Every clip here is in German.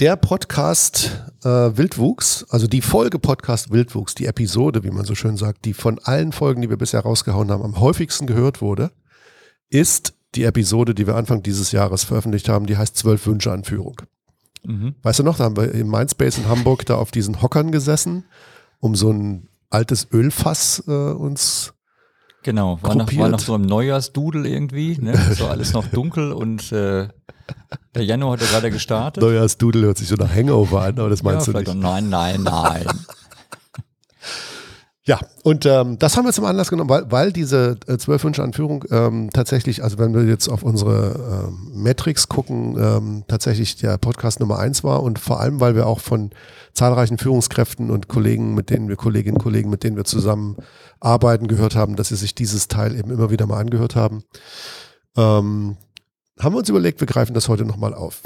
Der Podcast äh, Wildwuchs, also die Folge Podcast Wildwuchs, die Episode, wie man so schön sagt, die von allen Folgen, die wir bisher rausgehauen haben, am häufigsten gehört wurde, ist die Episode, die wir Anfang dieses Jahres veröffentlicht haben, die heißt Zwölf Wünsche an Führung. Mhm. Weißt du noch, da haben wir im Mindspace in Hamburg da auf diesen Hockern gesessen, um so ein altes Ölfass äh, uns Genau, war noch, war noch so im Neujahrsdudel irgendwie, ne? so alles noch dunkel und äh, der Januar hat ja gerade gestartet. Neujahrsdudel hört sich so nach Hangover an, aber das meinst ja, du nicht. Nein, nein, nein. Ja, und ähm, das haben wir zum Anlass genommen, weil, weil diese äh, zwölf Wünsche an Führung ähm, tatsächlich, also wenn wir jetzt auf unsere ähm, Metrics gucken, ähm, tatsächlich der Podcast Nummer eins war und vor allem, weil wir auch von zahlreichen Führungskräften und Kollegen, mit denen wir, Kolleginnen und Kollegen, mit denen wir zusammen arbeiten, gehört haben, dass sie sich dieses Teil eben immer wieder mal angehört haben, ähm, haben wir uns überlegt, wir greifen das heute nochmal auf.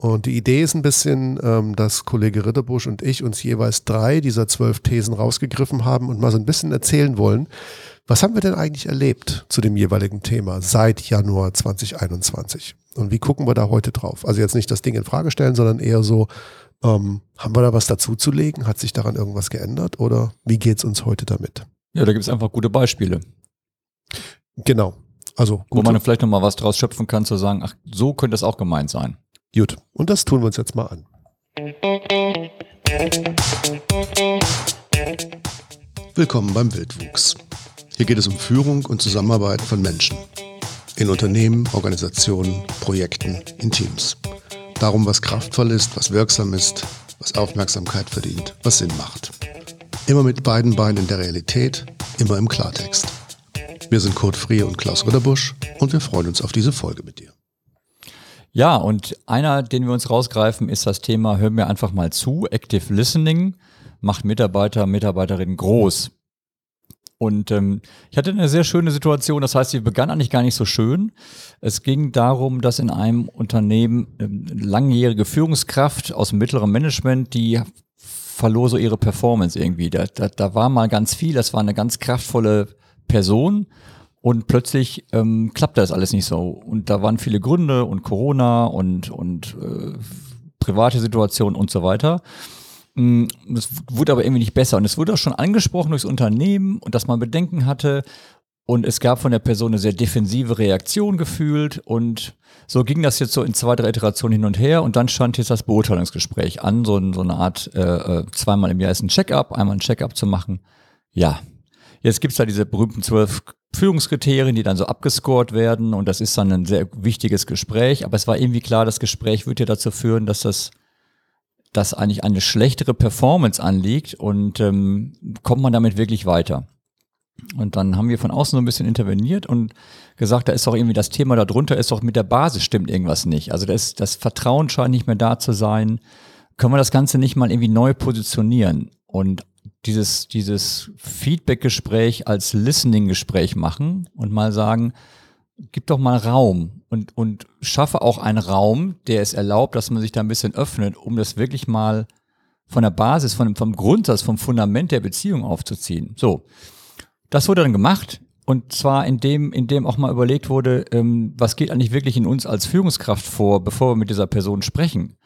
Und die Idee ist ein bisschen, ähm, dass Kollege Ritterbusch und ich uns jeweils drei dieser zwölf Thesen rausgegriffen haben und mal so ein bisschen erzählen wollen, was haben wir denn eigentlich erlebt zu dem jeweiligen Thema seit Januar 2021? Und wie gucken wir da heute drauf? Also jetzt nicht das Ding in Frage stellen, sondern eher so, ähm, haben wir da was dazuzulegen? Hat sich daran irgendwas geändert? Oder wie geht's uns heute damit? Ja, da gibt es einfach gute Beispiele. Genau. Also Wo man vielleicht nochmal was draus schöpfen kann, zu sagen, ach, so könnte es auch gemeint sein. Gut, und das tun wir uns jetzt mal an. Willkommen beim Wildwuchs. Hier geht es um Führung und Zusammenarbeit von Menschen. In Unternehmen, Organisationen, Projekten, in Teams. Darum, was kraftvoll ist, was wirksam ist, was Aufmerksamkeit verdient, was Sinn macht. Immer mit beiden Beinen in der Realität, immer im Klartext. Wir sind Kurt Frie und Klaus Ritterbusch und wir freuen uns auf diese Folge mit dir. Ja, und einer, den wir uns rausgreifen, ist das Thema Hör mir einfach mal zu. Active Listening macht Mitarbeiter, Mitarbeiterinnen groß. Und ähm, ich hatte eine sehr schöne Situation, das heißt, sie begann eigentlich gar nicht so schön. Es ging darum, dass in einem Unternehmen ähm, langjährige Führungskraft aus dem mittleren Management, die verlor so ihre Performance irgendwie. Da, da, da war mal ganz viel, das war eine ganz kraftvolle Person und plötzlich ähm, klappte das alles nicht so. Und da waren viele Gründe und Corona und, und äh, private Situationen und so weiter. Mm, das wurde aber irgendwie nicht besser. Und es wurde auch schon angesprochen durchs Unternehmen und dass man Bedenken hatte. Und es gab von der Person eine sehr defensive Reaktion gefühlt. Und so ging das jetzt so in zwei, drei Iterationen hin und her. Und dann stand jetzt das Beurteilungsgespräch an, so, so eine Art, äh, äh zweimal im Jahr ist ein Check-up, einmal ein Check-up zu machen. Ja, Jetzt gibt's da diese berühmten zwölf Führungskriterien, die dann so abgescored werden und das ist dann ein sehr wichtiges Gespräch. Aber es war irgendwie klar, das Gespräch wird ja dazu führen, dass das dass eigentlich eine schlechtere Performance anliegt und ähm, kommt man damit wirklich weiter. Und dann haben wir von außen so ein bisschen interveniert und gesagt, da ist doch irgendwie das Thema darunter, ist doch mit der Basis stimmt irgendwas nicht. Also das, das Vertrauen scheint nicht mehr da zu sein. Können wir das Ganze nicht mal irgendwie neu positionieren? Und dieses, dieses Feedback-Gespräch als Listening-Gespräch machen und mal sagen, gib doch mal Raum und, und schaffe auch einen Raum, der es erlaubt, dass man sich da ein bisschen öffnet, um das wirklich mal von der Basis, von, vom Grundsatz, vom Fundament der Beziehung aufzuziehen. So, das wurde dann gemacht und zwar indem, indem auch mal überlegt wurde, ähm, was geht eigentlich wirklich in uns als Führungskraft vor, bevor wir mit dieser Person sprechen.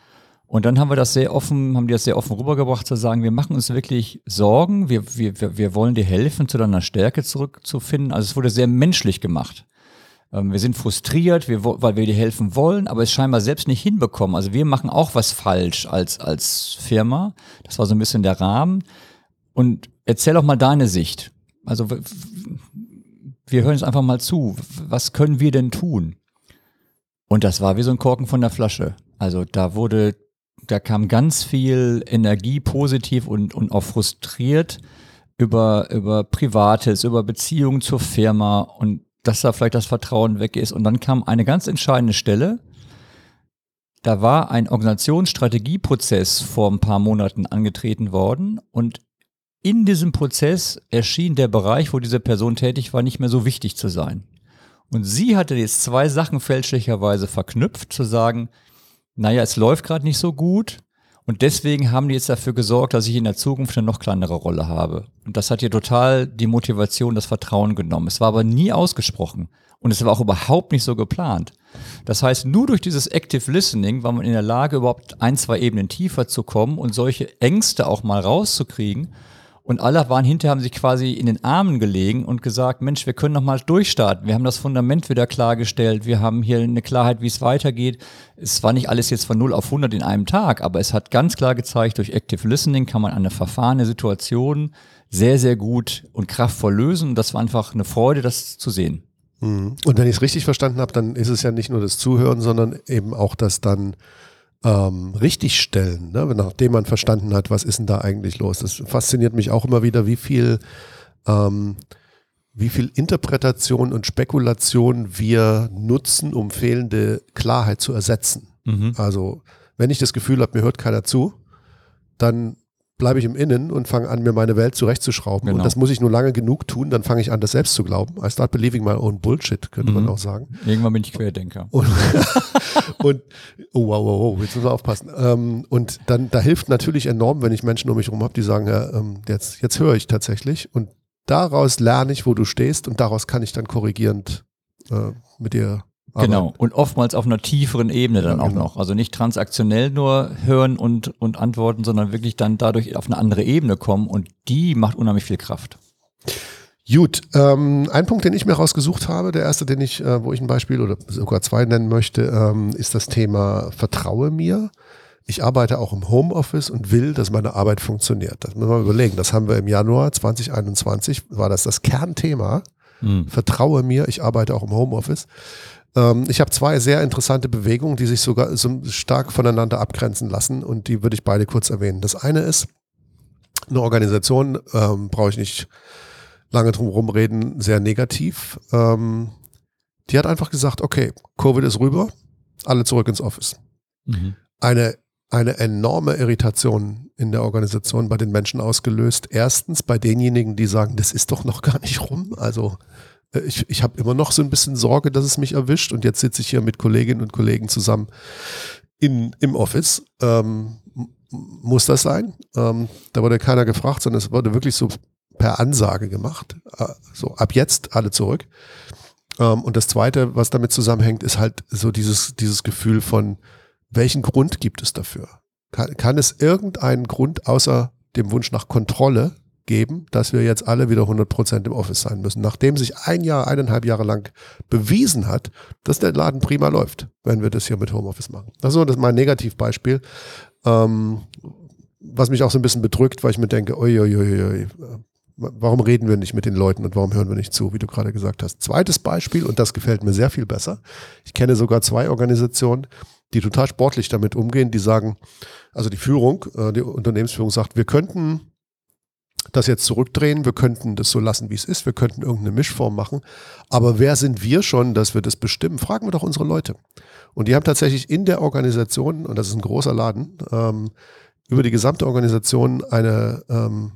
Und dann haben wir das sehr offen, haben die das sehr offen rübergebracht, zu sagen, wir machen uns wirklich Sorgen, wir, wir, wir wollen dir helfen, zu deiner Stärke zurückzufinden. Also es wurde sehr menschlich gemacht. Ähm, wir sind frustriert, wir, weil wir dir helfen wollen, aber es scheinbar selbst nicht hinbekommen. Also wir machen auch was falsch als, als Firma. Das war so ein bisschen der Rahmen. Und erzähl auch mal deine Sicht. Also wir hören es einfach mal zu. Was können wir denn tun? Und das war wie so ein Korken von der Flasche. Also da wurde da kam ganz viel Energie positiv und, und auch frustriert über, über Privates, über Beziehungen zur Firma und dass da vielleicht das Vertrauen weg ist. Und dann kam eine ganz entscheidende Stelle. Da war ein Organisationsstrategieprozess vor ein paar Monaten angetreten worden und in diesem Prozess erschien der Bereich, wo diese Person tätig war, nicht mehr so wichtig zu sein. Und sie hatte jetzt zwei Sachen fälschlicherweise verknüpft, zu sagen, naja, es läuft gerade nicht so gut Und deswegen haben die jetzt dafür gesorgt, dass ich in der Zukunft eine noch kleinere Rolle habe. Und das hat dir total die Motivation, das Vertrauen genommen. Es war aber nie ausgesprochen. Und es war auch überhaupt nicht so geplant. Das heißt, nur durch dieses Active Listening war man in der Lage, überhaupt ein, zwei Ebenen tiefer zu kommen und solche Ängste auch mal rauszukriegen. Und alle waren hinterher, haben sich quasi in den Armen gelegen und gesagt, Mensch, wir können noch mal durchstarten. Wir haben das Fundament wieder klargestellt. Wir haben hier eine Klarheit, wie es weitergeht. Es war nicht alles jetzt von 0 auf 100 in einem Tag, aber es hat ganz klar gezeigt, durch Active Listening kann man eine verfahrene Situation sehr, sehr gut und kraftvoll lösen. Und das war einfach eine Freude, das zu sehen. Mhm. Und wenn ich es richtig verstanden habe, dann ist es ja nicht nur das Zuhören, sondern eben auch das dann ähm, richtigstellen, ne? nachdem man verstanden hat, was ist denn da eigentlich los. Das fasziniert mich auch immer wieder, wie viel, ähm, wie viel Interpretation und Spekulation wir nutzen, um fehlende Klarheit zu ersetzen. Mhm. Also wenn ich das Gefühl habe, mir hört keiner zu, dann bleibe ich im Innen und fange an, mir meine Welt zurechtzuschrauben. Genau. Und das muss ich nur lange genug tun, dann fange ich an, das selbst zu glauben. I start believing my own bullshit, könnte mhm. man auch sagen. Irgendwann bin ich Querdenker. Und, und oh, wow, wow, wow, jetzt müssen wir aufpassen. Ähm, und dann, da hilft natürlich enorm, wenn ich Menschen um mich herum habe, die sagen, ja, ähm, jetzt, jetzt höre ich tatsächlich. Und daraus lerne ich, wo du stehst und daraus kann ich dann korrigierend äh, mit dir aber genau, und oftmals auf einer tieferen Ebene dann ja, auch genau. noch. Also nicht transaktionell nur hören und, und antworten, sondern wirklich dann dadurch auf eine andere Ebene kommen und die macht unheimlich viel Kraft. Gut, ähm, ein Punkt, den ich mir rausgesucht habe, der erste, den ich, äh, wo ich ein Beispiel oder sogar zwei nennen möchte, ähm, ist das Thema Vertraue mir. Ich arbeite auch im Homeoffice und will, dass meine Arbeit funktioniert. Das müssen wir mal überlegen. Das haben wir im Januar 2021, war das das Kernthema. Hm. Vertraue mir, ich arbeite auch im Homeoffice. Ähm, ich habe zwei sehr interessante Bewegungen, die sich sogar so stark voneinander abgrenzen lassen und die würde ich beide kurz erwähnen. Das eine ist eine Organisation, ähm, brauche ich nicht lange drum rumreden, sehr negativ. Ähm, die hat einfach gesagt, okay, Covid ist rüber, alle zurück ins Office. Mhm. Eine, eine enorme Irritation in der Organisation bei den Menschen ausgelöst. Erstens bei denjenigen, die sagen, das ist doch noch gar nicht rum. Also ich, ich habe immer noch so ein bisschen Sorge, dass es mich erwischt. Und jetzt sitze ich hier mit Kolleginnen und Kollegen zusammen in, im Office. Ähm, muss das sein? Ähm, da wurde keiner gefragt, sondern es wurde wirklich so per Ansage gemacht. Äh, so ab jetzt alle zurück. Ähm, und das Zweite, was damit zusammenhängt, ist halt so dieses, dieses Gefühl von, welchen Grund gibt es dafür? Kann, kann es irgendeinen Grund außer dem Wunsch nach Kontrolle geben, dass wir jetzt alle wieder 100% im Office sein müssen, nachdem sich ein Jahr, eineinhalb Jahre lang bewiesen hat, dass der Laden prima läuft, wenn wir das hier mit Homeoffice machen. Das ist mein Negativbeispiel, ähm, was mich auch so ein bisschen bedrückt, weil ich mir denke, oi, oi, warum reden wir nicht mit den Leuten und warum hören wir nicht zu, wie du gerade gesagt hast. Zweites Beispiel, und das gefällt mir sehr viel besser. Ich kenne sogar zwei Organisationen, die total sportlich damit umgehen, die sagen, also die Führung, äh, die Unternehmensführung sagt, wir könnten das jetzt zurückdrehen, wir könnten das so lassen, wie es ist, wir könnten irgendeine Mischform machen. Aber wer sind wir schon, dass wir das bestimmen? Fragen wir doch unsere Leute. Und die haben tatsächlich in der Organisation, und das ist ein großer Laden, ähm, über die gesamte Organisation eine ähm,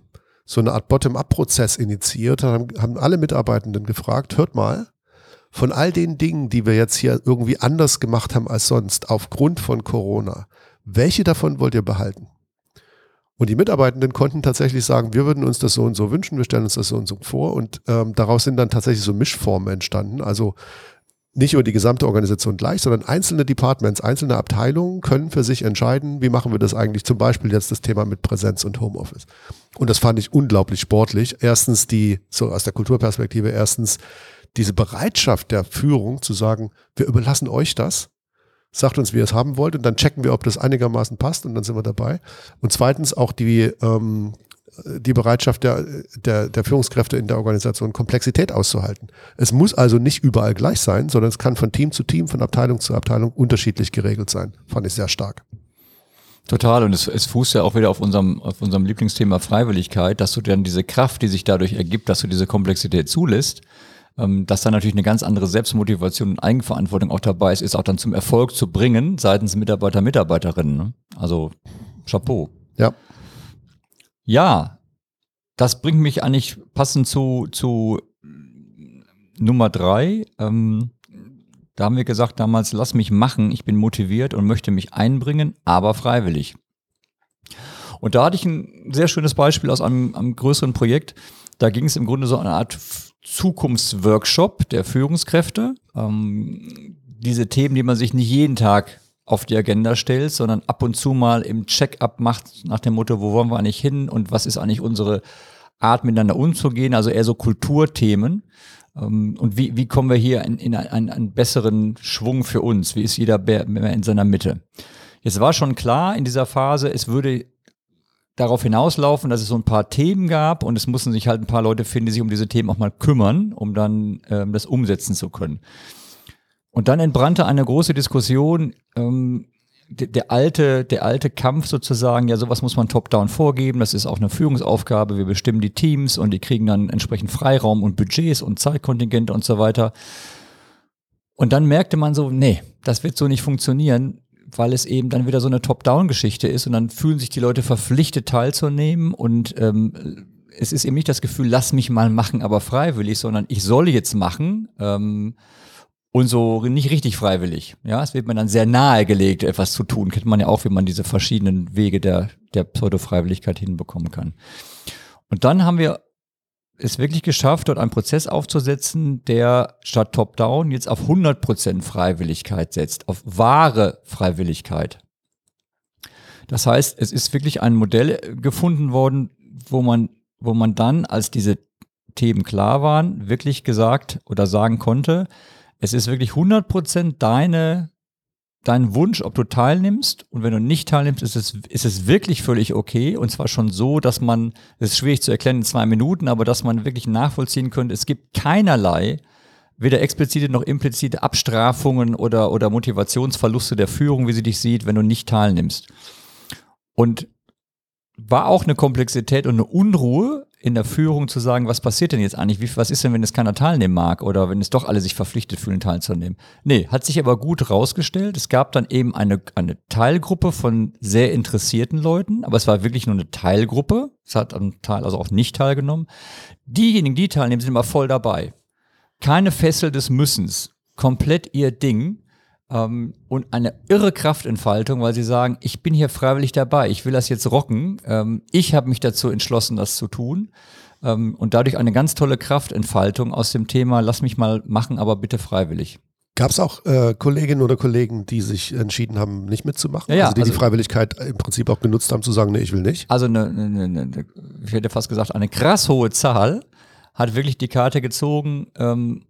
so eine Art Bottom-up-Prozess initiiert, haben, haben alle Mitarbeitenden gefragt, hört mal, von all den Dingen, die wir jetzt hier irgendwie anders gemacht haben als sonst, aufgrund von Corona, welche davon wollt ihr behalten? Und die Mitarbeitenden konnten tatsächlich sagen, wir würden uns das so und so wünschen, wir stellen uns das so und so vor. Und ähm, daraus sind dann tatsächlich so Mischformen entstanden. Also nicht über die gesamte Organisation gleich, sondern einzelne Departments, einzelne Abteilungen können für sich entscheiden, wie machen wir das eigentlich, zum Beispiel jetzt das Thema mit Präsenz und Homeoffice. Und das fand ich unglaublich sportlich. Erstens die, so aus der Kulturperspektive, erstens diese Bereitschaft der Führung zu sagen, wir überlassen euch das sagt uns, wie ihr es haben wollt und dann checken wir, ob das einigermaßen passt und dann sind wir dabei. Und zweitens auch die, ähm, die Bereitschaft der, der, der Führungskräfte in der Organisation, Komplexität auszuhalten. Es muss also nicht überall gleich sein, sondern es kann von Team zu Team, von Abteilung zu Abteilung unterschiedlich geregelt sein. Fand ich sehr stark. Total. Und es, es fußt ja auch wieder auf unserem, auf unserem Lieblingsthema Freiwilligkeit, dass du dann diese Kraft, die sich dadurch ergibt, dass du diese Komplexität zulässt, ähm, dass da natürlich eine ganz andere Selbstmotivation und Eigenverantwortung auch dabei ist, ist auch dann zum Erfolg zu bringen seitens Mitarbeiter, Mitarbeiterinnen. Ne? Also Chapeau. Ja. Ja, das bringt mich eigentlich passend zu, zu Nummer drei. Ähm, da haben wir gesagt damals, lass mich machen, ich bin motiviert und möchte mich einbringen, aber freiwillig. Und da hatte ich ein sehr schönes Beispiel aus einem, einem größeren Projekt. Da ging es im Grunde so eine Art Zukunftsworkshop der Führungskräfte. Ähm, diese Themen, die man sich nicht jeden Tag auf die Agenda stellt, sondern ab und zu mal im Check-up macht nach dem Motto, wo wollen wir eigentlich hin und was ist eigentlich unsere Art miteinander umzugehen, also eher so Kulturthemen. Ähm, und wie, wie kommen wir hier in, in einen, einen besseren Schwung für uns? Wie ist jeder mehr in seiner Mitte? Jetzt war schon klar in dieser Phase, es würde darauf hinauslaufen, dass es so ein paar Themen gab und es mussten sich halt ein paar Leute finden, die sich um diese Themen auch mal kümmern, um dann ähm, das umsetzen zu können. Und dann entbrannte eine große Diskussion, ähm, der, alte, der alte Kampf sozusagen, ja, sowas muss man top-down vorgeben, das ist auch eine Führungsaufgabe, wir bestimmen die Teams und die kriegen dann entsprechend Freiraum und Budgets und Zeitkontingente und so weiter. Und dann merkte man so, nee, das wird so nicht funktionieren, weil es eben dann wieder so eine Top-Down-Geschichte ist und dann fühlen sich die Leute verpflichtet teilzunehmen und ähm, es ist eben nicht das Gefühl, lass mich mal machen, aber freiwillig, sondern ich soll jetzt machen. Ähm, und so nicht richtig freiwillig. Ja, es wird mir dann sehr nahegelegt, etwas zu tun. Kennt man ja auch, wie man diese verschiedenen Wege der, der Pseudo-Freiwilligkeit hinbekommen kann. Und dann haben wir es wirklich geschafft, dort einen Prozess aufzusetzen, der statt Top-Down jetzt auf 100% Freiwilligkeit setzt, auf wahre Freiwilligkeit. Das heißt, es ist wirklich ein Modell gefunden worden, wo man, wo man dann, als diese Themen klar waren, wirklich gesagt oder sagen konnte, es ist wirklich 100% deine, dein Wunsch, ob du teilnimmst. Und wenn du nicht teilnimmst, ist es, ist es wirklich völlig okay. Und zwar schon so, dass man, das ist schwierig zu erklären in zwei Minuten, aber dass man wirklich nachvollziehen könnte, es gibt keinerlei, weder explizite noch implizite Abstrafungen oder, oder Motivationsverluste der Führung, wie sie dich sieht, wenn du nicht teilnimmst. Und war auch eine Komplexität und eine Unruhe in der Führung zu sagen, was passiert denn jetzt eigentlich? Wie, was ist denn, wenn es keiner teilnehmen mag oder wenn es doch alle sich verpflichtet fühlen, teilzunehmen? Nee, hat sich aber gut rausgestellt. Es gab dann eben eine, eine Teilgruppe von sehr interessierten Leuten, aber es war wirklich nur eine Teilgruppe. Es hat am Teil also auch nicht teilgenommen. Diejenigen, die teilnehmen, sind immer voll dabei. Keine Fessel des Müssens. Komplett ihr Ding ähm, und eine irre Kraftentfaltung, weil sie sagen, ich bin hier freiwillig dabei, ich will das jetzt rocken, ähm, ich habe mich dazu entschlossen, das zu tun ähm, und dadurch eine ganz tolle Kraftentfaltung aus dem Thema, lass mich mal machen, aber bitte freiwillig. Gab es auch äh, Kolleginnen oder Kollegen, die sich entschieden haben, nicht mitzumachen? Ja, ja, also die also, die Freiwilligkeit im Prinzip auch genutzt haben, zu sagen, nee, ich will nicht? Also eine, eine, eine, ich hätte fast gesagt, eine krass hohe Zahl hat wirklich die Karte gezogen, ähm,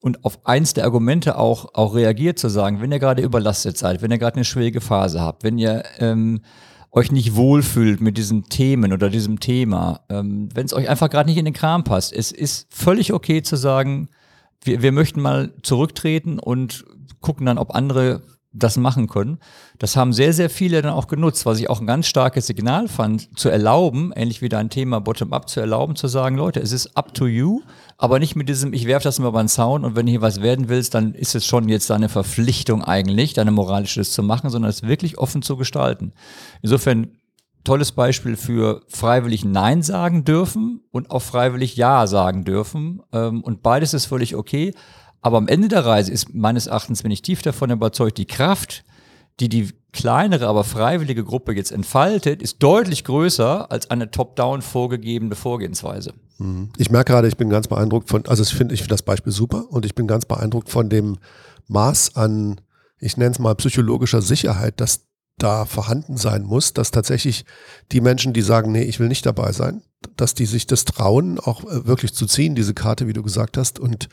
und auf eins der Argumente auch, auch reagiert, zu sagen, wenn ihr gerade überlastet seid, wenn ihr gerade eine schwierige Phase habt, wenn ihr ähm, euch nicht wohlfühlt mit diesen Themen oder diesem Thema, ähm, wenn es euch einfach gerade nicht in den Kram passt, es ist völlig okay zu sagen, wir, wir möchten mal zurücktreten und gucken dann, ob andere das machen können. Das haben sehr, sehr viele dann auch genutzt, was ich auch ein ganz starkes Signal fand, zu erlauben, ähnlich wie dein Thema Bottom-up, zu erlauben, zu sagen, Leute, es ist up to you, aber nicht mit diesem, ich werfe das mal den Zaun und wenn hier was werden willst, dann ist es schon jetzt deine Verpflichtung eigentlich, deine moralische das zu machen, sondern es wirklich offen zu gestalten. Insofern tolles Beispiel für freiwillig Nein sagen dürfen und auch freiwillig Ja sagen dürfen. Ähm, und beides ist völlig okay. Aber am Ende der Reise ist meines Erachtens, bin ich tief davon überzeugt, die Kraft, die die kleinere, aber freiwillige Gruppe jetzt entfaltet, ist deutlich größer als eine top-down vorgegebene Vorgehensweise. Mhm. Ich merke gerade, ich bin ganz beeindruckt von, also ich finde ich finde das Beispiel super und ich bin ganz beeindruckt von dem Maß an, ich nenne es mal psychologischer Sicherheit, das da vorhanden sein muss, dass tatsächlich die Menschen, die sagen, nee, ich will nicht dabei sein, dass die sich das trauen, auch äh, wirklich zu ziehen, diese Karte, wie du gesagt hast, und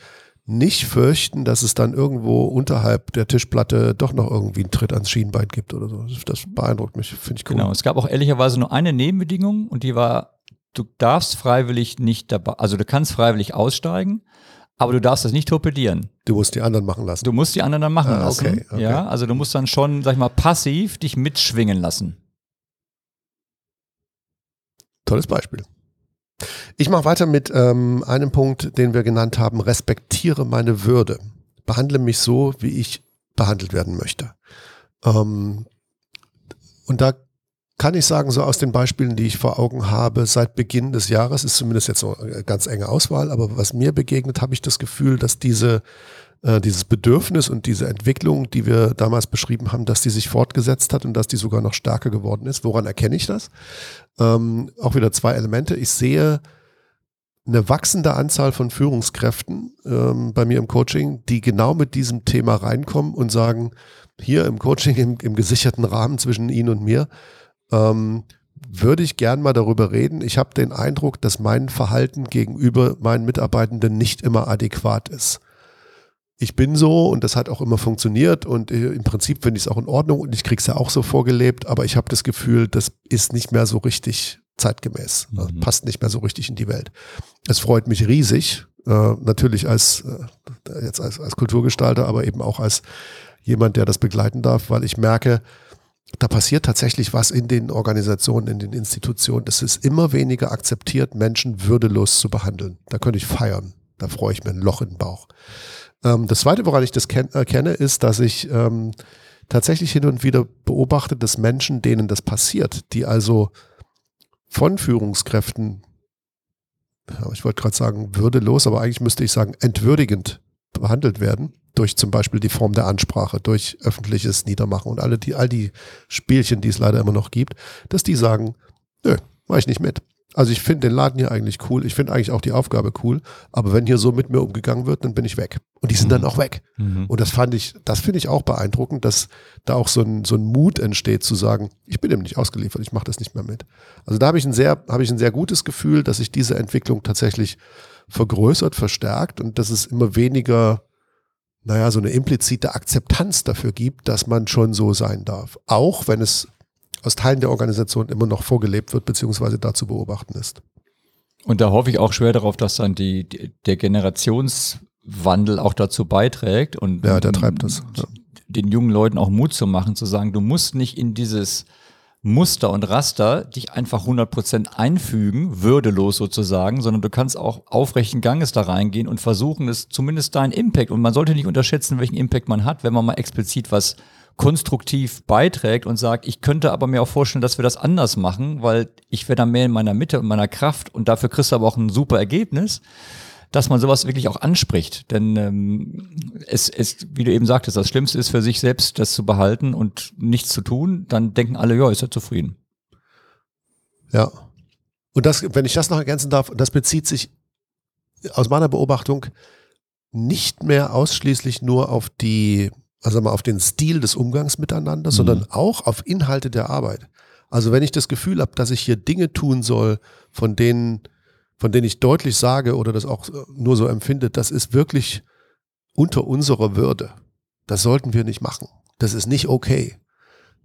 nicht fürchten, dass es dann irgendwo unterhalb der Tischplatte doch noch irgendwie einen Tritt ans Schienbein gibt oder so. Das beeindruckt mich, finde ich cool. Genau, es gab auch ehrlicherweise nur eine Nebenbedingung und die war, du darfst freiwillig nicht dabei, also du kannst freiwillig aussteigen, aber du darfst das nicht torpedieren. Du musst die anderen machen lassen. Du musst die anderen dann machen Ah, lassen. okay, okay. Ja, also du musst dann schon, sag ich mal, passiv dich mitschwingen lassen. Tolles Beispiel. Ich mache weiter mit ähm, einem Punkt, den wir genannt haben, respektiere meine Würde. Behandle mich so, wie ich behandelt werden möchte. Ähm, und da kann ich sagen, so aus den Beispielen, die ich vor Augen habe, seit Beginn des Jahres, ist zumindest jetzt so eine ganz enge Auswahl, aber was mir begegnet, habe ich das Gefühl, dass diese äh, dieses Bedürfnis und diese Entwicklung, die wir damals beschrieben haben, dass die sich fortgesetzt hat und dass die sogar noch stärker geworden ist. Woran erkenne ich das? Ähm, auch wieder zwei Elemente. Ich sehe eine wachsende Anzahl von Führungskräften ähm, bei mir im Coaching, die genau mit diesem Thema reinkommen und sagen, hier im Coaching, im, im gesicherten Rahmen zwischen Ihnen und mir, ähm, würde ich gern mal darüber reden. Ich habe den Eindruck, dass mein Verhalten gegenüber meinen Mitarbeitenden nicht immer adäquat ist. Ich bin so und das hat auch immer funktioniert und äh, im Prinzip finde ich es auch in Ordnung und ich kriege es ja auch so vorgelebt, aber ich habe das Gefühl, das ist nicht mehr so richtig zeitgemäß, mhm. passt nicht mehr so richtig in die Welt. Es freut mich riesig, äh, natürlich als äh, jetzt als, als Kulturgestalter, aber eben auch als jemand, der das begleiten darf, weil ich merke, da passiert tatsächlich was in den Organisationen, in den Institutionen. Es ist immer weniger akzeptiert, Menschen würdelos zu behandeln. Da könnte ich feiern. Da freue ich mir ein Loch in den Bauch. Ähm, das Zweite, woran ich das erkenne, ist, dass ich ähm, tatsächlich hin und wieder beobachte, dass Menschen, denen das passiert, die also von Führungskräften, ich wollte gerade sagen würdelos, aber eigentlich müsste ich sagen entwürdigend behandelt werden, durch zum Beispiel die Form der Ansprache, durch öffentliches Niedermachen und alle die, all die Spielchen, die es leider immer noch gibt, dass die sagen, nö, mach ich nicht mit. Also ich finde den Laden hier eigentlich cool. Ich finde eigentlich auch die Aufgabe cool. Aber wenn hier so mit mir umgegangen wird, dann bin ich weg. Und die sind mhm. dann auch weg. Mhm. Und das fand ich, das finde ich auch beeindruckend, dass da auch so ein, so ein Mut entsteht zu sagen, ich bin dem nicht ausgeliefert, ich mache das nicht mehr mit. Also da habe ich ein sehr, habe ich ein sehr gutes Gefühl, dass sich diese Entwicklung tatsächlich vergrößert, verstärkt und dass es immer weniger, naja, so eine implizite Akzeptanz dafür gibt, dass man schon so sein darf. Auch wenn es aus Teilen der Organisation immer noch vorgelebt wird, beziehungsweise da zu beobachten ist. Und da hoffe ich auch schwer darauf, dass dann die, der Generationswandel auch dazu beiträgt und ja, der treibt das. Ja. den jungen Leuten auch Mut zu machen, zu sagen, du musst nicht in dieses Muster und Raster dich einfach 100% einfügen, würdelos sozusagen, sondern du kannst auch aufrechten Ganges da reingehen und versuchen, es zumindest deinen Impact, und man sollte nicht unterschätzen, welchen Impact man hat, wenn man mal explizit was konstruktiv beiträgt und sagt, ich könnte aber mir auch vorstellen, dass wir das anders machen, weil ich wäre da mehr in meiner Mitte und meiner Kraft und dafür kriegst du aber auch ein super Ergebnis, dass man sowas wirklich auch anspricht. Denn ähm, es, es, wie du eben sagtest, das Schlimmste ist für sich selbst, das zu behalten und nichts zu tun, dann denken alle, ja, ist er zufrieden. Ja. Und das, wenn ich das noch ergänzen darf, das bezieht sich aus meiner Beobachtung nicht mehr ausschließlich nur auf die also mal auf den Stil des Umgangs miteinander, mhm. sondern auch auf Inhalte der Arbeit. Also wenn ich das Gefühl habe, dass ich hier Dinge tun soll, von denen, von denen ich deutlich sage oder das auch nur so empfinde, das ist wirklich unter unserer Würde. Das sollten wir nicht machen. Das ist nicht okay.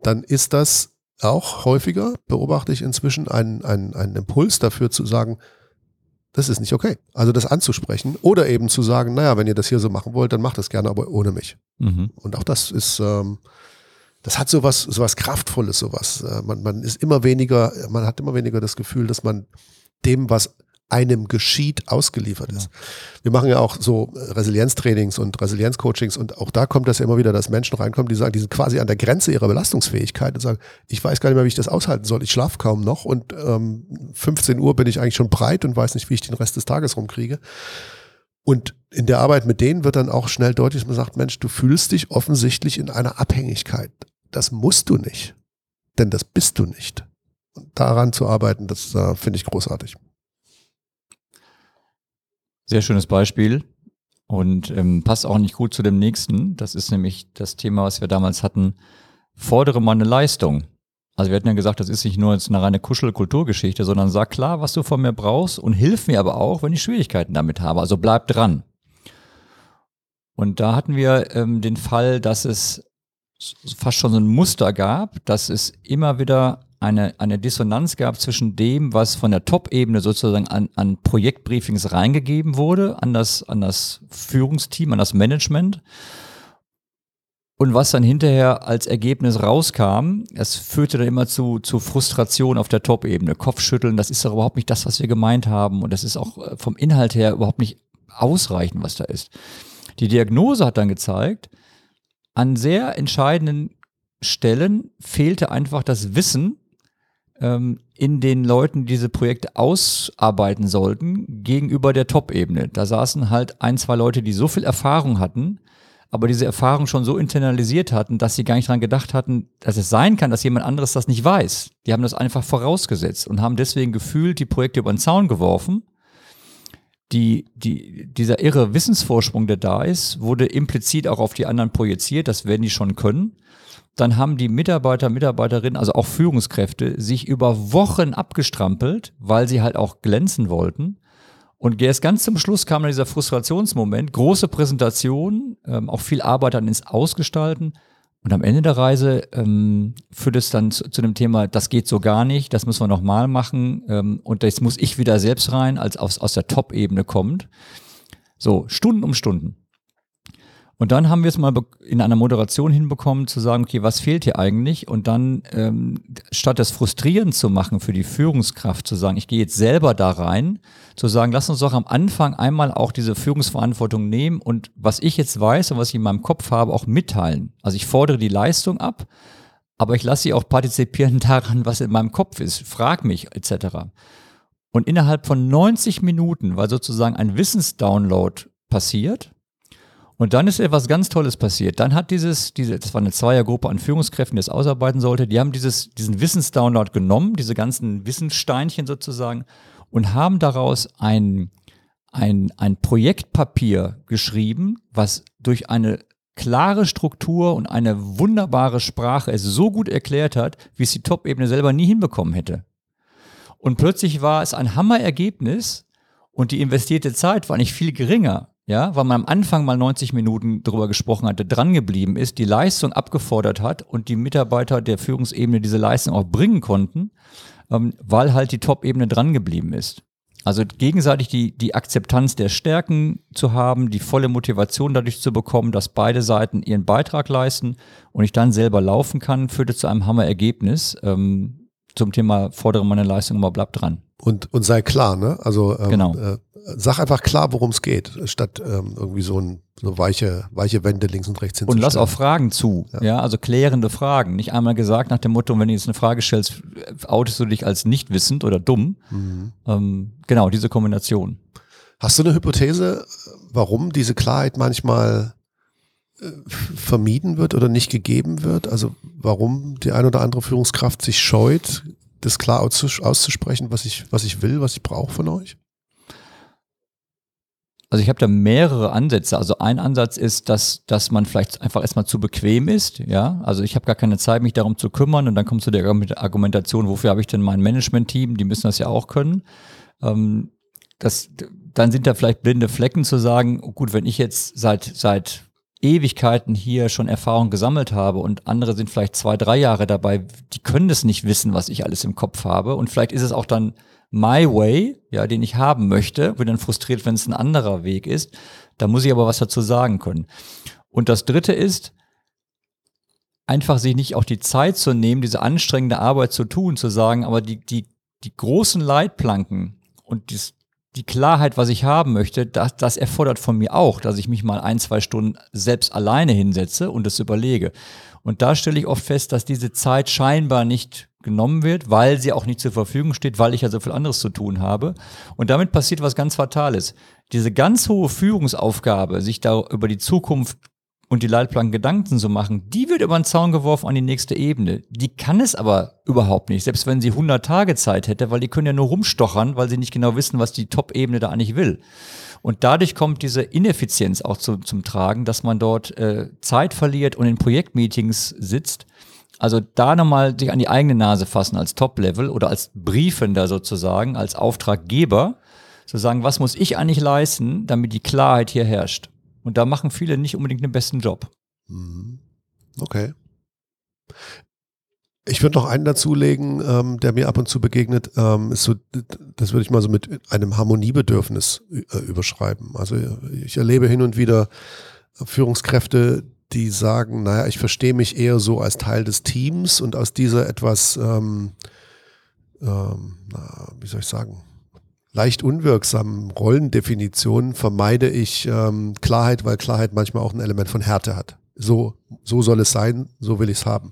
Dann ist das auch häufiger, beobachte ich inzwischen, ein, ein, ein Impuls dafür zu sagen, das ist nicht okay. Also das anzusprechen oder eben zu sagen, naja, wenn ihr das hier so machen wollt, dann macht das gerne, aber ohne mich. Mhm. Und auch das ist, ähm, das hat sowas, sowas Kraftvolles, sowas. Äh, man, man ist immer weniger, man hat immer weniger das Gefühl, dass man dem, was einem geschieht, ausgeliefert ist. Ja. Wir machen ja auch so Resilienztrainings und Resilienzcoachings und auch da kommt das ja immer wieder, dass Menschen reinkommen, die sagen, die sind quasi an der Grenze ihrer Belastungsfähigkeit und sagen, ich weiß gar nicht mehr, wie ich das aushalten soll. Ich schlafe kaum noch und ähm, 15 Uhr bin ich eigentlich schon breit und weiß nicht, wie ich den Rest des Tages rumkriege. Und in der Arbeit mit denen wird dann auch schnell deutlich, dass man sagt, Mensch, du fühlst dich offensichtlich in einer Abhängigkeit. Das musst du nicht, denn das bist du nicht. Und daran zu arbeiten, das äh, finde ich großartig. Sehr schönes Beispiel und ähm, passt auch nicht gut zu dem nächsten. Das ist nämlich das Thema, was wir damals hatten. Fordere mal eine Leistung. Also wir hatten ja gesagt, das ist nicht nur jetzt eine reine Kuschel-Kulturgeschichte, sondern sag klar, was du von mir brauchst und hilf mir aber auch, wenn ich Schwierigkeiten damit habe. Also bleib dran. Und da hatten wir ähm, den Fall, dass es fast schon so ein Muster gab, dass es immer wieder eine, eine Dissonanz gab zwischen dem, was von der Top-Ebene sozusagen an, an Projektbriefings reingegeben wurde, an das, an das Führungsteam, an das Management. Und was dann hinterher als Ergebnis rauskam, es führte dann immer zu, zu Frustration auf der Top-Ebene. Kopfschütteln, das ist doch überhaupt nicht das, was wir gemeint haben. Und das ist auch äh, vom Inhalt her überhaupt nicht ausreichend, was da ist. Die Diagnose hat dann gezeigt, an sehr entscheidenden Stellen fehlte einfach das Wissen, ähm, in den Leuten, die diese Projekte ausarbeiten sollten, gegenüber der Top-Ebene. Da saßen halt ein, zwei Leute, die so viel Erfahrung hatten, aber diese Erfahrung schon so internalisiert hatten, dass sie gar nicht dran gedacht hatten, dass es sein kann, dass jemand anderes das nicht weiß. Die haben das einfach vorausgesetzt und haben deswegen gefühlt die Projekte über den Zaun geworfen. Die, die, dieser irre Wissensvorsprung, der da ist, wurde implizit auch auf die anderen projiziert, das werden die schon können dann haben die Mitarbeiter, Mitarbeiterinnen, also auch Führungskräfte, sich über Wochen abgestrampelt, weil sie halt auch glänzen wollten. Und erst ganz zum Schluss kam dann dieser Frustrationsmoment, große Präsentation, ähm, auch viel Arbeit dann ins Ausgestalten. Und am Ende der Reise ähm, führt es dann zu, zu, dem Thema, das geht so gar nicht, das müssen wir nochmal machen. Ähm, und jetzt muss ich wieder selbst rein, als aus, aus der Top-Ebene kommt. So, Stunden um Stunden. Und dann haben wir es mal in einer Moderation hinbekommen, zu sagen, okay, was fehlt hier eigentlich? Und dann, ähm, statt das frustrierend zu machen für die Führungskraft, zu sagen, ich gehe jetzt selber da rein, zu sagen, lass uns doch am Anfang einmal auch diese Führungsverantwortung nehmen und was ich jetzt weiß und was ich in meinem Kopf habe, auch mitteilen. Also ich fordere die Leistung ab, aber ich lasse sie auch partizipieren daran, was in meinem Kopf ist. Frag mich, etc. Und innerhalb von 90 Minuten war sozusagen ein Wissensdownload passiert und dann ist etwas ganz Tolles passiert. Dann hat dieses, diese, das war eine Zweiergruppe an Führungskräften, die es ausarbeiten sollte, die haben dieses, diesen Wissensdownload genommen, diese ganzen Wissenssteinchen sozusagen, und haben daraus ein, ein, ein Projektpapier geschrieben, was durch eine klare Struktur und eine wunderbare Sprache es so gut erklärt hat, wie es die Top-Ebene selber nie hinbekommen hätte. Und plötzlich war es ein Hammerergebnis und die investierte Zeit war nicht viel geringer ja, weil man am Anfang mal 90 Minuten darüber gesprochen hatte, dran geblieben ist, die Leistung abgefordert hat und die Mitarbeiter der Führungsebene diese Leistung auch bringen konnten, ähm, weil halt die Top-Ebene dran geblieben ist. Also gegenseitig die, die Akzeptanz der Stärken zu haben, die volle Motivation dadurch zu bekommen, dass beide Seiten ihren Beitrag leisten und ich dann selber laufen kann, führte zu einem Hammerergebnis ähm, zum Thema fordere meine Leistung aber bleib dran. Und, und sei klar, ne? Also ähm, genau. äh, sag einfach klar, worum es geht, statt ähm, irgendwie so, ein, so weiche, weiche Wände links und rechts hinzustellen. Und lass auch Fragen zu, ja. ja. also klärende Fragen. Nicht einmal gesagt nach dem Motto, wenn du jetzt eine Frage stellst, outest du dich als nicht wissend oder dumm. Mhm. Ähm, genau, diese Kombination. Hast du eine Hypothese, warum diese Klarheit manchmal äh, vermieden wird oder nicht gegeben wird? Also warum die eine oder andere Führungskraft sich scheut, das klar auszusprechen, was ich, was ich will, was ich brauche von euch? Also ich habe da mehrere Ansätze. Also ein Ansatz ist, dass, dass man vielleicht einfach erstmal zu bequem ist. Ja, also ich habe gar keine Zeit, mich darum zu kümmern. Und dann kommst du der Argumentation, wofür habe ich denn mein Management-Team? Die müssen das ja auch können. Ähm, das, dann sind da vielleicht blinde Flecken zu sagen, oh gut, wenn ich jetzt seit, seit Ewigkeiten hier schon Erfahrung gesammelt habe und andere sind vielleicht zwei, drei Jahre dabei, die können das nicht wissen, was ich alles im Kopf habe. Und vielleicht ist es auch dann my way, ja, den ich haben möchte, bin dann frustriert, wenn es ein anderer Weg ist. Da muss ich aber was dazu sagen können. Und das dritte ist, einfach sich nicht auch die Zeit zu nehmen, diese anstrengende Arbeit zu tun, zu sagen, aber die, die, die großen Leitplanken und dies, die Klarheit, was ich haben möchte, das, das erfordert von mir auch, dass ich mich mal ein, zwei Stunden selbst alleine hinsetze und das überlege. Und da stelle ich oft fest, dass diese Zeit scheinbar nicht genommen wird, weil sie auch nicht zur Verfügung steht, weil ich ja so viel anderes zu tun habe. Und damit passiert was ganz Fatales. Diese ganz hohe Führungsaufgabe, sich da über die Zukunft und die Leitplanken Gedanken zu machen, die wird über den Zaun geworfen an die nächste Ebene. Die kann es aber überhaupt nicht, selbst wenn sie 100 Tage Zeit hätte, weil die können ja nur rumstochern, weil sie nicht genau wissen, was die Top-Ebene da eigentlich will. Und dadurch kommt diese Ineffizienz auch zu, zum Tragen, dass man dort äh, Zeit verliert und in Projektmeetings sitzt also da nochmal sich an die eigene Nase fassen als Top-Level oder als Briefender sozusagen, als Auftraggeber, zu sagen, was muss ich eigentlich leisten, damit die Klarheit hier herrscht. Und da machen viele nicht unbedingt den besten Job. Mhm. Okay. Ich würde noch einen dazulegen, ähm, der mir ab und zu begegnet, ähm, ist so, das würde ich mal so mit einem Harmoniebedürfnis äh, überschreiben. Also ich erlebe hin und wieder Führungskräfte, die sagen, naja, ich verstehe mich eher so als Teil des Teams und aus dieser etwas, ähm, ähm, na, wie soll ich sagen, leicht unwirksamen Rollendefinition vermeide ich ähm, Klarheit, weil Klarheit manchmal auch ein Element von Härte hat. So, so soll es sein, so will ich es haben.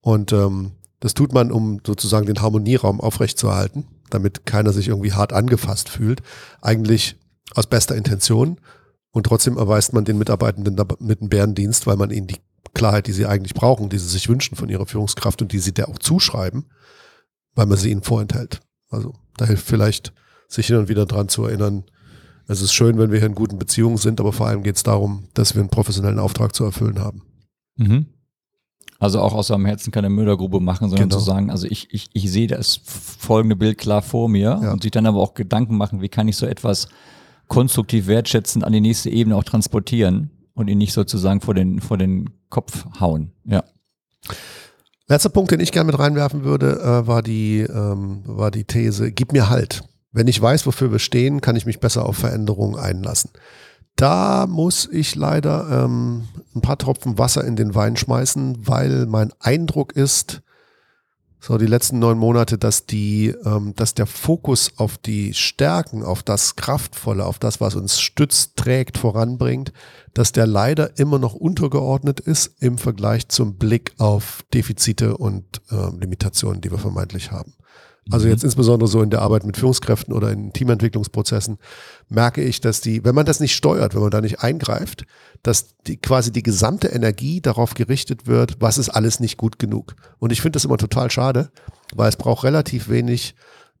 Und ähm, Das tut man, um sozusagen den Harmonieraum aufrechtzuerhalten, damit keiner sich irgendwie hart angefasst fühlt. Eigentlich aus bester Intention. Und trotzdem erweist man den Mitarbeitenden mit einem Bärendienst, weil man ihnen die Klarheit, die sie eigentlich brauchen, die sie sich wünschen von ihrer Führungskraft und die sie der auch zuschreiben, weil man sie ihnen vorenthält. Also da hilft vielleicht, sich hin und wieder dran zu erinnern, es ist schön, wenn wir hier in guten Beziehungen sind, aber vor allem geht es darum, dass wir einen professionellen Auftrag zu erfüllen haben. Mhm. Also auch aus seinem Herzen keine Mördergrube machen, sondern genau. zu sagen, also ich, ich, ich sehe das folgende Bild klar vor mir ja. und sich dann aber auch Gedanken machen, wie kann ich so etwas konstruktiv wertschätzend an die nächste Ebene auch transportieren und ihn nicht sozusagen vor den, vor den Kopf hauen. Ja. Letzter Punkt, den ich gerne mit reinwerfen würde, äh, war, die, ähm, war die These, gib mir Halt. Wenn ich weiß, wofür wir stehen, kann ich mich besser auf Veränderungen einlassen. Da muss ich leider ähm, ein paar Tropfen Wasser in den Wein schmeißen, weil mein Eindruck ist, so die letzten neun Monate, dass die, ähm, dass der Fokus auf die Stärken, auf das Kraftvolle, auf das, was uns stützt, trägt, voranbringt, dass der leider immer noch untergeordnet ist im Vergleich zum Blick auf Defizite und äh, Limitationen, die wir vermeintlich haben. Also mhm. jetzt insbesondere so in der Arbeit mit Führungskräften oder in Teamentwicklungsprozessen merke ich, dass die, wenn man das nicht steuert, wenn man da nicht eingreift, dass die quasi die gesamte Energie darauf gerichtet wird, was ist alles nicht gut genug. Und ich finde das immer total schade, weil es braucht relativ wenig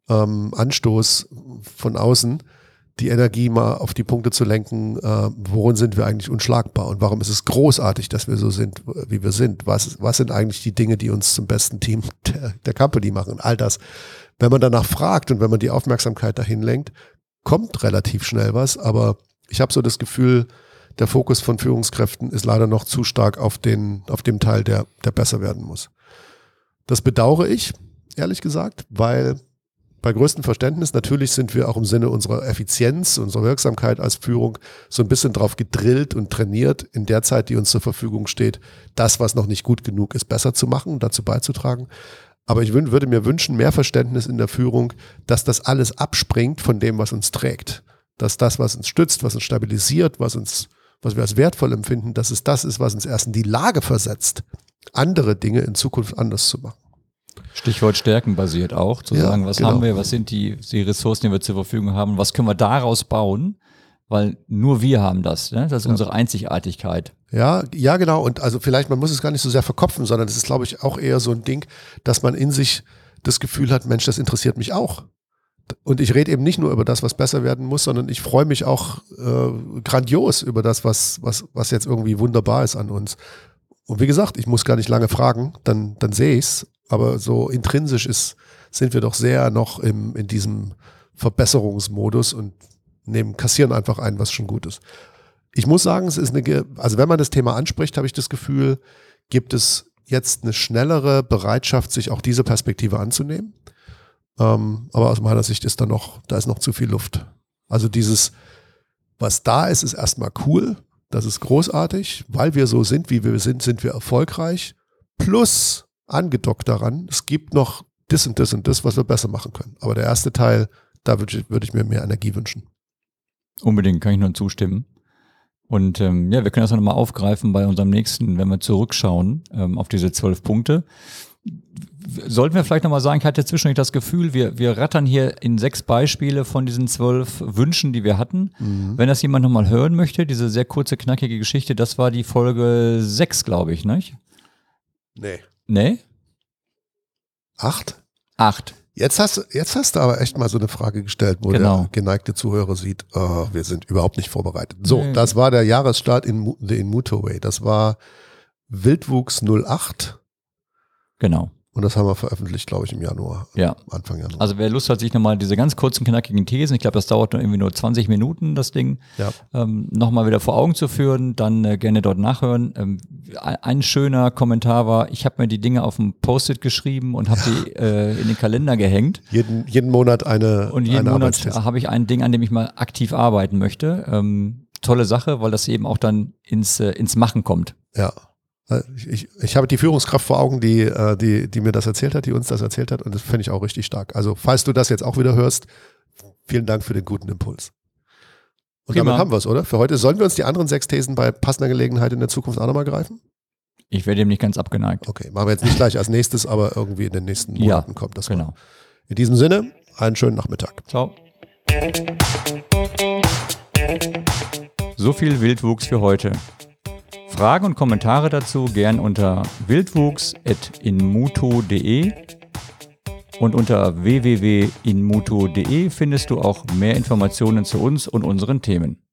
ähm, Anstoß von außen, die Energie mal auf die Punkte zu lenken, äh, worin sind wir eigentlich unschlagbar und warum ist es großartig, dass wir so sind, wie wir sind. Was, was sind eigentlich die Dinge, die uns zum besten Team der, der Company machen? All das. Wenn man danach fragt und wenn man die Aufmerksamkeit dahin lenkt, kommt relativ schnell was, aber ich habe so das Gefühl, der Fokus von Führungskräften ist leider noch zu stark auf, den, auf dem Teil, der, der besser werden muss. Das bedauere ich, ehrlich gesagt, weil bei größtem Verständnis, natürlich sind wir auch im Sinne unserer Effizienz, unserer Wirksamkeit als Führung so ein bisschen drauf gedrillt und trainiert, in der Zeit, die uns zur Verfügung steht, das, was noch nicht gut genug ist, besser zu machen, dazu beizutragen. Aber ich würde mir wünschen, mehr Verständnis in der Führung, dass das alles abspringt von dem, was uns trägt. Dass das, was uns stützt, was uns stabilisiert, was uns, was wir als wertvoll empfinden, dass es das ist, was uns erst in die Lage versetzt, andere Dinge in Zukunft anders zu machen. Stichwort stärkenbasiert auch, zu ja, sagen, was genau. haben wir, was sind die, die Ressourcen, die wir zur Verfügung haben, was können wir daraus bauen, weil nur wir haben das, ne? das ist ja. unsere Einzigartigkeit. Ja, ja, genau. Und also vielleicht, man muss es gar nicht so sehr verkopfen, sondern es ist, glaube ich, auch eher so ein Ding, dass man in sich das Gefühl hat, Mensch, das interessiert mich auch. Und ich rede eben nicht nur über das, was besser werden muss, sondern ich freue mich auch äh, grandios über das, was, was, was jetzt irgendwie wunderbar ist an uns. Und wie gesagt, ich muss gar nicht lange fragen, dann, dann sehe ich es aber so intrinsisch ist, sind wir doch sehr noch im, in diesem Verbesserungsmodus und nehmen, kassieren einfach ein, was schon gut ist. Ich muss sagen, es ist eine, also wenn man das Thema anspricht, habe ich das Gefühl, gibt es jetzt eine schnellere Bereitschaft, sich auch diese Perspektive anzunehmen. Ähm, aber aus meiner Sicht ist da noch, da ist noch zu viel Luft. Also dieses, was da ist, ist erstmal cool. Das ist großartig. Weil wir so sind, wie wir sind, sind wir erfolgreich. Plus angedockt daran, es gibt noch das und das und das, was wir besser machen können. Aber der erste Teil, da würde ich, würd ich mir mehr Energie wünschen. Unbedingt, kann ich nur zustimmen. Und ähm, ja, wir können das nochmal aufgreifen bei unserem nächsten, wenn wir zurückschauen ähm, auf diese zwölf Punkte. Sollten wir vielleicht nochmal sagen, ich hatte zwischendurch das Gefühl, wir, wir rattern hier in sechs Beispiele von diesen zwölf Wünschen, die wir hatten. Mhm. Wenn das jemand nochmal hören möchte, diese sehr kurze, knackige Geschichte, das war die Folge sechs, glaube ich, nicht? Nee. Nee? Acht? Acht. Jetzt hast, jetzt hast du aber echt mal so eine Frage gestellt, wo genau. der geneigte Zuhörer sieht, oh, wir sind überhaupt nicht vorbereitet. So, nee. das war der Jahresstart in, in Motorway. Das war Wildwuchs 08. Genau. Und das haben wir veröffentlicht, glaube ich, im Januar. Ja. Anfang Januar. Also wer Lust hat, sich nochmal diese ganz kurzen, knackigen Thesen, ich glaube, das dauert nur irgendwie nur 20 Minuten, das Ding, ja. ähm, nochmal wieder vor Augen zu führen, dann äh, gerne dort nachhören. Ähm, ein schöner Kommentar war, ich habe mir die Dinge auf dem Post-it geschrieben und habe die äh, in den Kalender gehängt. Jeden, jeden Monat eine Und jeden eine Monat habe ich ein Ding, an dem ich mal aktiv arbeiten möchte. Ähm, tolle Sache, weil das eben auch dann ins, äh, ins Machen kommt. Ja. Äh, ich, ich habe die Führungskraft vor Augen, die, äh, die, die mir das erzählt hat, die uns das erzählt hat und das finde ich auch richtig stark. Also falls du das jetzt auch wieder hörst, vielen Dank für den guten Impuls. Und Prima. damit haben wir es, oder? Für heute sollen wir uns die anderen sechs Thesen bei passender Gelegenheit in der Zukunft auch nochmal greifen? Ich werde dem nicht ganz abgeneigt. Okay, machen wir jetzt nicht gleich als nächstes, aber irgendwie in den nächsten Ja, Monaten kommt das. mal. Genau. In diesem Sinne, einen schönen Nachmittag. Ciao. So viel Wildwuchs für heute. Fragen und Kommentare dazu gern unter wildwuchs.inmuto.de und unter www.inmuto.de findest du auch mehr Informationen zu uns und unseren Themen.